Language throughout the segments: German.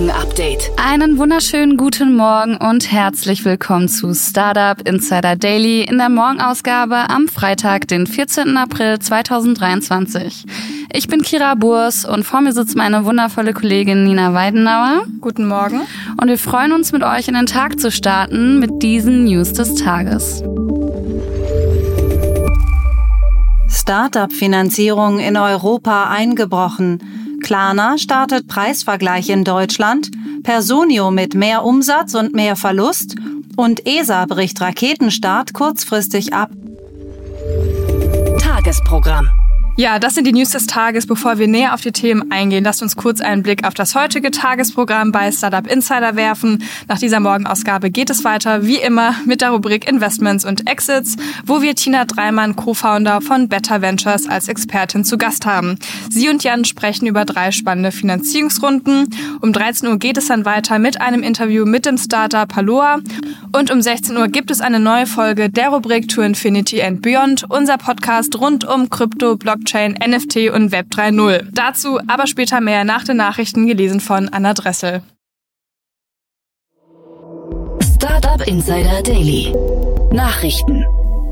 Morgen Update. Einen wunderschönen guten Morgen und herzlich willkommen zu Startup Insider Daily in der Morgenausgabe am Freitag, den 14. April 2023. Ich bin Kira Burs und vor mir sitzt meine wundervolle Kollegin Nina Weidenauer. Guten Morgen. Und wir freuen uns, mit euch in den Tag zu starten mit diesen News des Tages. Startup-Finanzierung in Europa eingebrochen. Klarna startet Preisvergleich in Deutschland, Personio mit mehr Umsatz und mehr Verlust und ESA bricht Raketenstart kurzfristig ab. Tagesprogramm. Ja, das sind die News des Tages. Bevor wir näher auf die Themen eingehen, lasst uns kurz einen Blick auf das heutige Tagesprogramm bei Startup Insider werfen. Nach dieser Morgenausgabe geht es weiter, wie immer, mit der Rubrik Investments und Exits, wo wir Tina Dreimann, Co-Founder von Better Ventures, als Expertin zu Gast haben. Sie und Jan sprechen über drei spannende Finanzierungsrunden. Um 13 Uhr geht es dann weiter mit einem Interview mit dem Startup Paloa. Und um 16 Uhr gibt es eine neue Folge der Rubrik To Infinity and Beyond, unser Podcast rund um Krypto, Blockchain, Blockchain, NFT und Web 3.0. Dazu aber später mehr nach den Nachrichten gelesen von Anna Dressel. Startup Insider Daily. Nachrichten.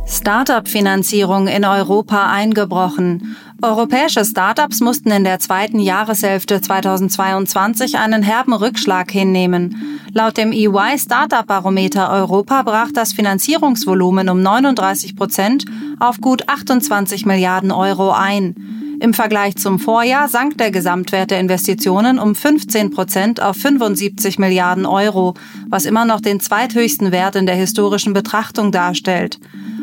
Startup-Finanzierung in Europa eingebrochen. Europäische Startups mussten in der zweiten Jahreshälfte 2022 einen herben Rückschlag hinnehmen. Laut dem EY Startup Barometer Europa brach das Finanzierungsvolumen um 39 Prozent auf gut 28 Milliarden Euro ein. Im Vergleich zum Vorjahr sank der Gesamtwert der Investitionen um 15 Prozent auf 75 Milliarden Euro, was immer noch den zweithöchsten Wert in der historischen Betrachtung darstellt.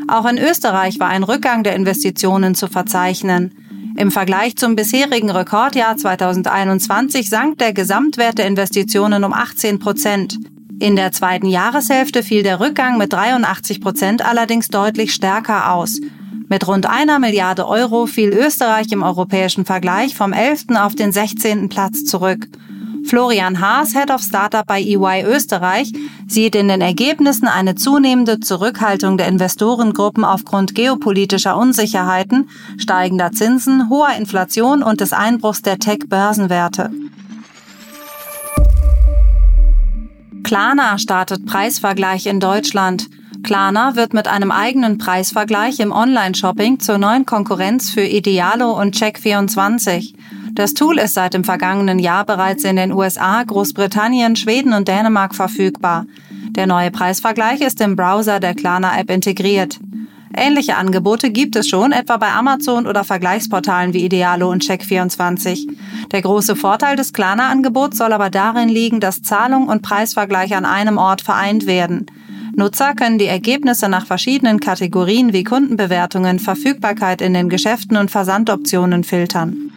Auch in Österreich war ein Rückgang der Investitionen zu verzeichnen. Im Vergleich zum bisherigen Rekordjahr 2021 sank der Gesamtwert der Investitionen um 18 Prozent. In der zweiten Jahreshälfte fiel der Rückgang mit 83 Prozent allerdings deutlich stärker aus. Mit rund einer Milliarde Euro fiel Österreich im europäischen Vergleich vom 11. auf den 16. Platz zurück. Florian Haas, Head of Startup bei EY Österreich, sieht in den Ergebnissen eine zunehmende Zurückhaltung der Investorengruppen aufgrund geopolitischer Unsicherheiten, steigender Zinsen, hoher Inflation und des Einbruchs der Tech-Börsenwerte. Klarna startet Preisvergleich in Deutschland. Klarna wird mit einem eigenen Preisvergleich im Online-Shopping zur neuen Konkurrenz für Idealo und Check24. Das Tool ist seit dem vergangenen Jahr bereits in den USA, Großbritannien, Schweden und Dänemark verfügbar. Der neue Preisvergleich ist im Browser der Klarna-App integriert. Ähnliche Angebote gibt es schon, etwa bei Amazon oder Vergleichsportalen wie Idealo und Check24. Der große Vorteil des Klarna-Angebots soll aber darin liegen, dass Zahlung und Preisvergleich an einem Ort vereint werden. Nutzer können die Ergebnisse nach verschiedenen Kategorien wie Kundenbewertungen, Verfügbarkeit in den Geschäften und Versandoptionen filtern.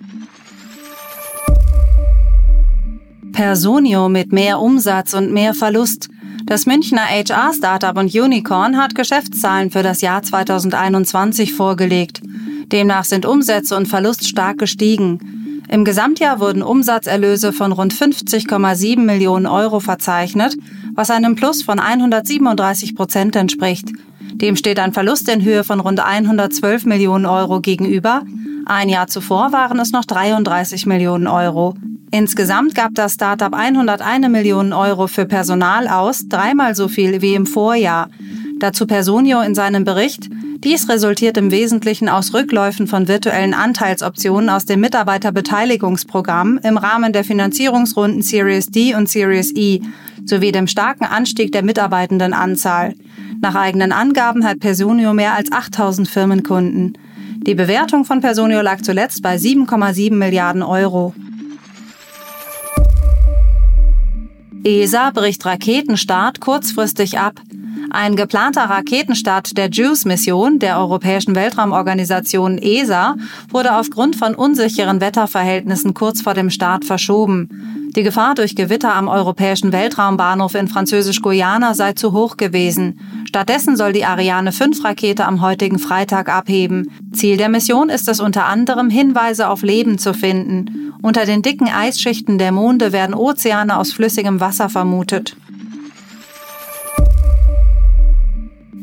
Personio mit mehr Umsatz und mehr Verlust. Das Münchner HR-Startup und Unicorn hat Geschäftszahlen für das Jahr 2021 vorgelegt. Demnach sind Umsätze und Verlust stark gestiegen. Im Gesamtjahr wurden Umsatzerlöse von rund 50,7 Millionen Euro verzeichnet, was einem Plus von 137 Prozent entspricht. Dem steht ein Verlust in Höhe von rund 112 Millionen Euro gegenüber. Ein Jahr zuvor waren es noch 33 Millionen Euro. Insgesamt gab das Startup 101 Millionen Euro für Personal aus, dreimal so viel wie im Vorjahr. Dazu Personio in seinem Bericht, dies resultiert im Wesentlichen aus Rückläufen von virtuellen Anteilsoptionen aus dem Mitarbeiterbeteiligungsprogramm im Rahmen der Finanzierungsrunden Series D und Series E sowie dem starken Anstieg der Mitarbeitendenanzahl. Nach eigenen Angaben hat Personio mehr als 8000 Firmenkunden. Die Bewertung von Personio lag zuletzt bei 7,7 Milliarden Euro. ESA bricht Raketenstart kurzfristig ab. Ein geplanter Raketenstart der JUICE-Mission der Europäischen Weltraumorganisation ESA wurde aufgrund von unsicheren Wetterverhältnissen kurz vor dem Start verschoben. Die Gefahr durch Gewitter am europäischen Weltraumbahnhof in Französisch-Guyana sei zu hoch gewesen. Stattdessen soll die Ariane 5 Rakete am heutigen Freitag abheben. Ziel der Mission ist es unter anderem, Hinweise auf Leben zu finden. Unter den dicken Eisschichten der Monde werden Ozeane aus flüssigem Wasser vermutet.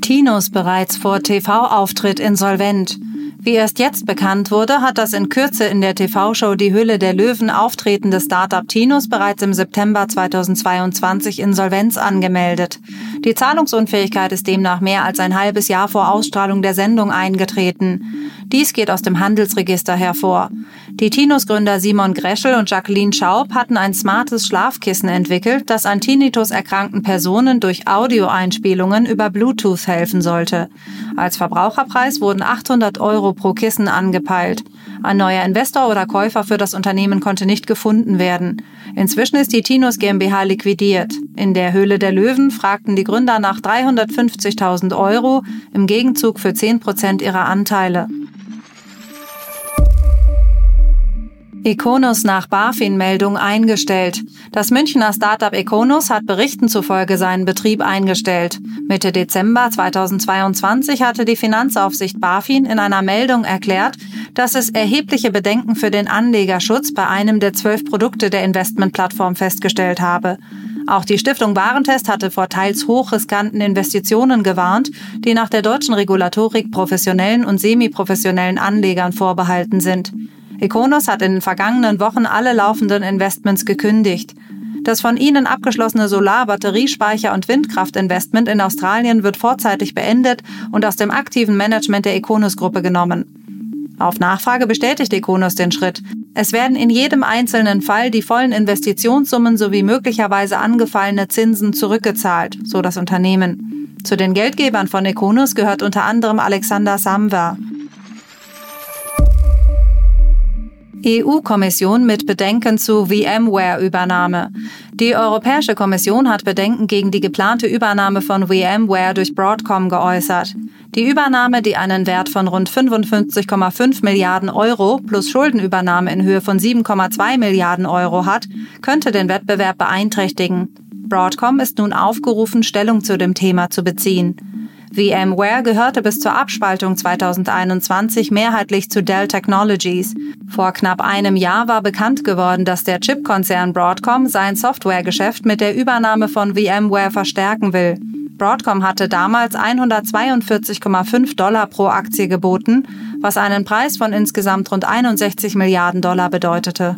Tinos bereits vor TV-Auftritt insolvent. Wie erst jetzt bekannt wurde, hat das in Kürze in der TV-Show Die Hülle der Löwen auftretende Startup Tinus bereits im September 2022 Insolvenz angemeldet. Die Zahlungsunfähigkeit ist demnach mehr als ein halbes Jahr vor Ausstrahlung der Sendung eingetreten. Dies geht aus dem Handelsregister hervor. Die Tinus-Gründer Simon Greschel und Jacqueline Schaub hatten ein smartes Schlafkissen entwickelt, das an Tinnitus erkrankten Personen durch Audioeinspielungen über Bluetooth helfen sollte. Als Verbraucherpreis wurden 800 Euro pro Kissen angepeilt. Ein neuer Investor oder Käufer für das Unternehmen konnte nicht gefunden werden. Inzwischen ist die Tinus GmbH liquidiert. In der Höhle der Löwen fragten die Gründer nach 350.000 Euro im Gegenzug für 10 Prozent ihrer Anteile. Econos nach BaFin-Meldung eingestellt. Das Münchner Startup Econos hat Berichten zufolge seinen Betrieb eingestellt. Mitte Dezember 2022 hatte die Finanzaufsicht BaFin in einer Meldung erklärt, dass es erhebliche Bedenken für den Anlegerschutz bei einem der zwölf Produkte der Investmentplattform festgestellt habe. Auch die Stiftung Warentest hatte vor teils hochriskanten Investitionen gewarnt, die nach der deutschen Regulatorik professionellen und semiprofessionellen Anlegern vorbehalten sind. Econos hat in den vergangenen Wochen alle laufenden Investments gekündigt. Das von ihnen abgeschlossene Solar-, Batteriespeicher- und Windkraftinvestment in Australien wird vorzeitig beendet und aus dem aktiven Management der Econos-Gruppe genommen. Auf Nachfrage bestätigt Econos den Schritt. Es werden in jedem einzelnen Fall die vollen Investitionssummen sowie möglicherweise angefallene Zinsen zurückgezahlt, so das Unternehmen. Zu den Geldgebern von Econos gehört unter anderem Alexander Samwer. EU-Kommission mit Bedenken zu VMware-Übernahme. Die Europäische Kommission hat Bedenken gegen die geplante Übernahme von VMware durch Broadcom geäußert. Die Übernahme, die einen Wert von rund 55,5 Milliarden Euro plus Schuldenübernahme in Höhe von 7,2 Milliarden Euro hat, könnte den Wettbewerb beeinträchtigen. Broadcom ist nun aufgerufen, Stellung zu dem Thema zu beziehen. VMware gehörte bis zur Abspaltung 2021 mehrheitlich zu Dell Technologies. Vor knapp einem Jahr war bekannt geworden, dass der Chipkonzern Broadcom sein Softwaregeschäft mit der Übernahme von VMware verstärken will. Broadcom hatte damals 142,5 Dollar pro Aktie geboten, was einen Preis von insgesamt rund 61 Milliarden Dollar bedeutete.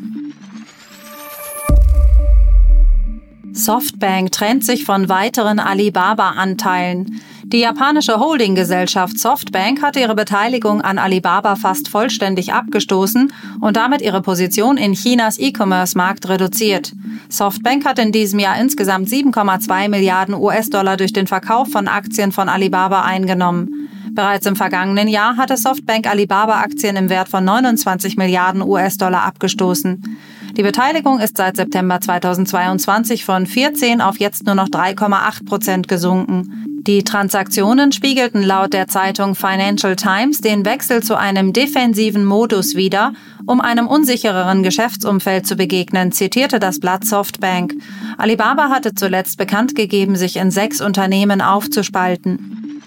Softbank trennt sich von weiteren Alibaba-Anteilen. Die japanische Holdinggesellschaft Softbank hatte ihre Beteiligung an Alibaba fast vollständig abgestoßen und damit ihre Position in Chinas E-Commerce-Markt reduziert. Softbank hat in diesem Jahr insgesamt 7,2 Milliarden US-Dollar durch den Verkauf von Aktien von Alibaba eingenommen. Bereits im vergangenen Jahr hatte Softbank Alibaba-Aktien im Wert von 29 Milliarden US-Dollar abgestoßen. Die Beteiligung ist seit September 2022 von 14 auf jetzt nur noch 3,8 Prozent gesunken. Die Transaktionen spiegelten laut der Zeitung Financial Times den Wechsel zu einem defensiven Modus wider, um einem unsichereren Geschäftsumfeld zu begegnen, zitierte das Blatt Softbank. Alibaba hatte zuletzt bekannt gegeben, sich in sechs Unternehmen aufzuspalten.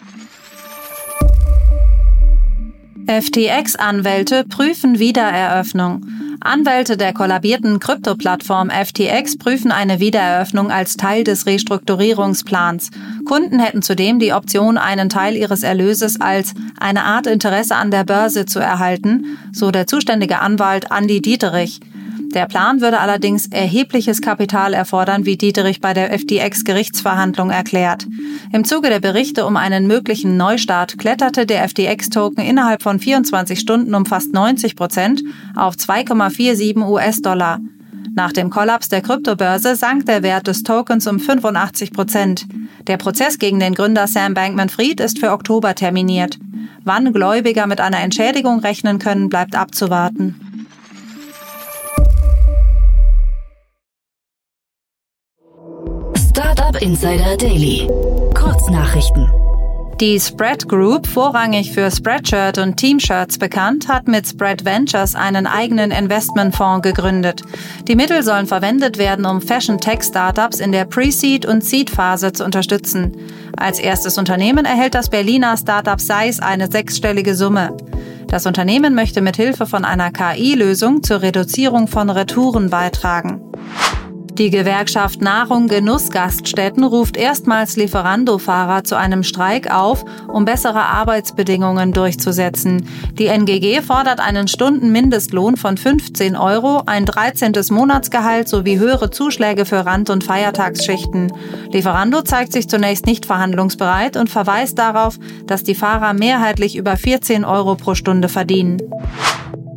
FTX-Anwälte prüfen Wiedereröffnung. Anwälte der kollabierten Krypto-Plattform FTX prüfen eine Wiedereröffnung als Teil des Restrukturierungsplans. Kunden hätten zudem die Option, einen Teil ihres Erlöses als eine Art Interesse an der Börse zu erhalten, so der zuständige Anwalt Andy Dieterich. Der Plan würde allerdings erhebliches Kapital erfordern, wie Dieterich bei der FTX-Gerichtsverhandlung erklärt. Im Zuge der Berichte um einen möglichen Neustart kletterte der FTX-Token innerhalb von 24 Stunden um fast 90 Prozent auf 2,47 US-Dollar. Nach dem Kollaps der Kryptobörse sank der Wert des Tokens um 85 Prozent. Der Prozess gegen den Gründer Sam Bankman-Fried ist für Oktober terminiert. Wann Gläubiger mit einer Entschädigung rechnen können, bleibt abzuwarten. Startup Insider Daily. Kurznachrichten. Die Spread Group, vorrangig für Spreadshirt und Teamshirts bekannt, hat mit Spread Ventures einen eigenen Investmentfonds gegründet. Die Mittel sollen verwendet werden, um Fashion-Tech-Startups in der Pre-Seed- und Seed-Phase zu unterstützen. Als erstes Unternehmen erhält das Berliner Startup Size eine sechsstellige Summe. Das Unternehmen möchte mit Hilfe von einer KI-Lösung zur Reduzierung von Retouren beitragen. Die Gewerkschaft Nahrung Genuss Gaststätten ruft erstmals Lieferando-Fahrer zu einem Streik auf, um bessere Arbeitsbedingungen durchzusetzen. Die NGG fordert einen Stundenmindestlohn von 15 Euro, ein 13. Monatsgehalt sowie höhere Zuschläge für Rand- und Feiertagsschichten. Lieferando zeigt sich zunächst nicht verhandlungsbereit und verweist darauf, dass die Fahrer mehrheitlich über 14 Euro pro Stunde verdienen.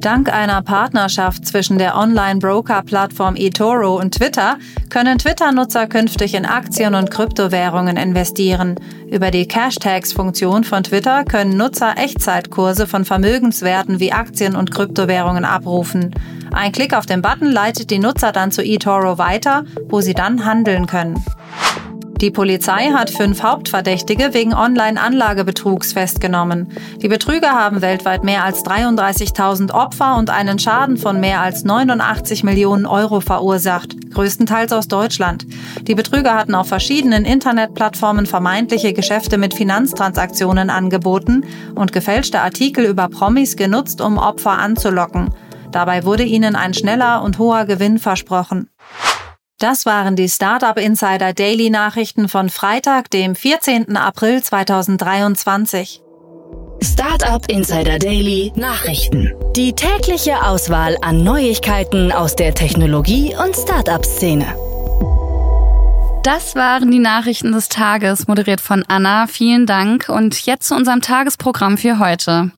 Dank einer Partnerschaft zwischen der Online-Broker-Plattform eToro und Twitter können Twitter-Nutzer künftig in Aktien und Kryptowährungen investieren. Über die Cashtags-Funktion von Twitter können Nutzer Echtzeitkurse von Vermögenswerten wie Aktien und Kryptowährungen abrufen. Ein Klick auf den Button leitet die Nutzer dann zu eToro weiter, wo sie dann handeln können. Die Polizei hat fünf Hauptverdächtige wegen Online-Anlagebetrugs festgenommen. Die Betrüger haben weltweit mehr als 33.000 Opfer und einen Schaden von mehr als 89 Millionen Euro verursacht, größtenteils aus Deutschland. Die Betrüger hatten auf verschiedenen Internetplattformen vermeintliche Geschäfte mit Finanztransaktionen angeboten und gefälschte Artikel über Promis genutzt, um Opfer anzulocken. Dabei wurde ihnen ein schneller und hoher Gewinn versprochen. Das waren die Startup Insider Daily Nachrichten von Freitag, dem 14. April 2023. Startup Insider Daily Nachrichten. Die tägliche Auswahl an Neuigkeiten aus der Technologie- und Startup-Szene. Das waren die Nachrichten des Tages, moderiert von Anna. Vielen Dank. Und jetzt zu unserem Tagesprogramm für heute.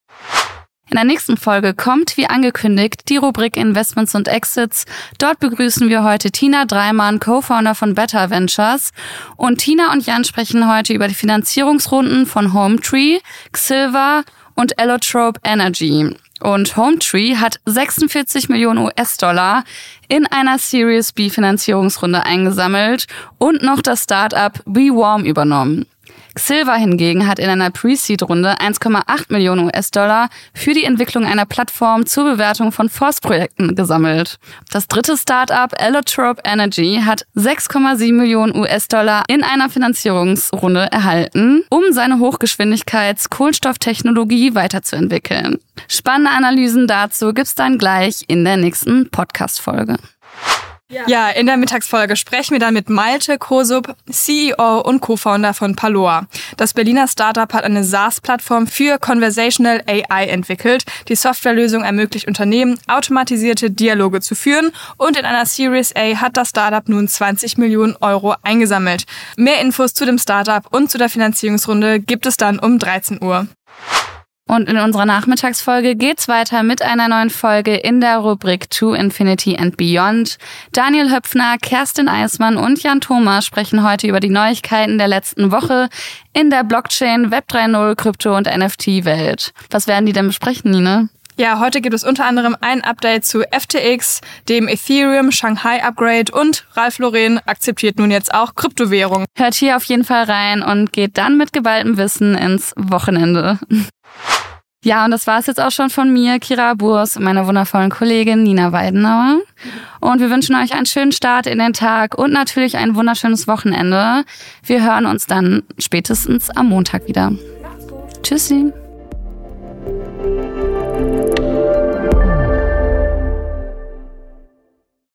In der nächsten Folge kommt, wie angekündigt, die Rubrik Investments und Exits. Dort begrüßen wir heute Tina Dreimann, Co-Founder von Better Ventures. Und Tina und Jan sprechen heute über die Finanzierungsrunden von Hometree, Xilva und Allotrope Energy. Und Hometree hat 46 Millionen US-Dollar in einer Series B Finanzierungsrunde eingesammelt und noch das Startup Be Warm übernommen. Silver hingegen hat in einer Pre-Seed-Runde 1,8 Millionen US-Dollar für die Entwicklung einer Plattform zur Bewertung von Forstprojekten gesammelt. Das dritte Startup Allotrope Energy hat 6,7 Millionen US-Dollar in einer Finanzierungsrunde erhalten, um seine Hochgeschwindigkeits-Kohlenstofftechnologie weiterzuentwickeln. Spannende Analysen dazu gibt's dann gleich in der nächsten Podcast-Folge. Ja, in der Mittagsfolge sprechen wir dann mit Malte Kosup, CEO und Co-Founder von Paloa. Das Berliner Startup hat eine SaaS-Plattform für Conversational AI entwickelt. Die Softwarelösung ermöglicht Unternehmen, automatisierte Dialoge zu führen und in einer Series A hat das Startup nun 20 Millionen Euro eingesammelt. Mehr Infos zu dem Startup und zu der Finanzierungsrunde gibt es dann um 13 Uhr. Und in unserer Nachmittagsfolge geht's weiter mit einer neuen Folge in der Rubrik To Infinity and Beyond. Daniel Höpfner, Kerstin Eismann und Jan Thomas sprechen heute über die Neuigkeiten der letzten Woche in der Blockchain, Web 3.0, Krypto und NFT-Welt. Was werden die denn besprechen, Nina? Ja, heute gibt es unter anderem ein Update zu FTX, dem Ethereum Shanghai Upgrade und Ralf Lauren akzeptiert nun jetzt auch Kryptowährung. Hört hier auf jeden Fall rein und geht dann mit geballtem Wissen ins Wochenende. Ja, und das war es jetzt auch schon von mir, Kira Burs und meiner wundervollen Kollegin Nina Weidenauer. Und wir wünschen euch einen schönen Start in den Tag und natürlich ein wunderschönes Wochenende. Wir hören uns dann spätestens am Montag wieder. Tschüssi.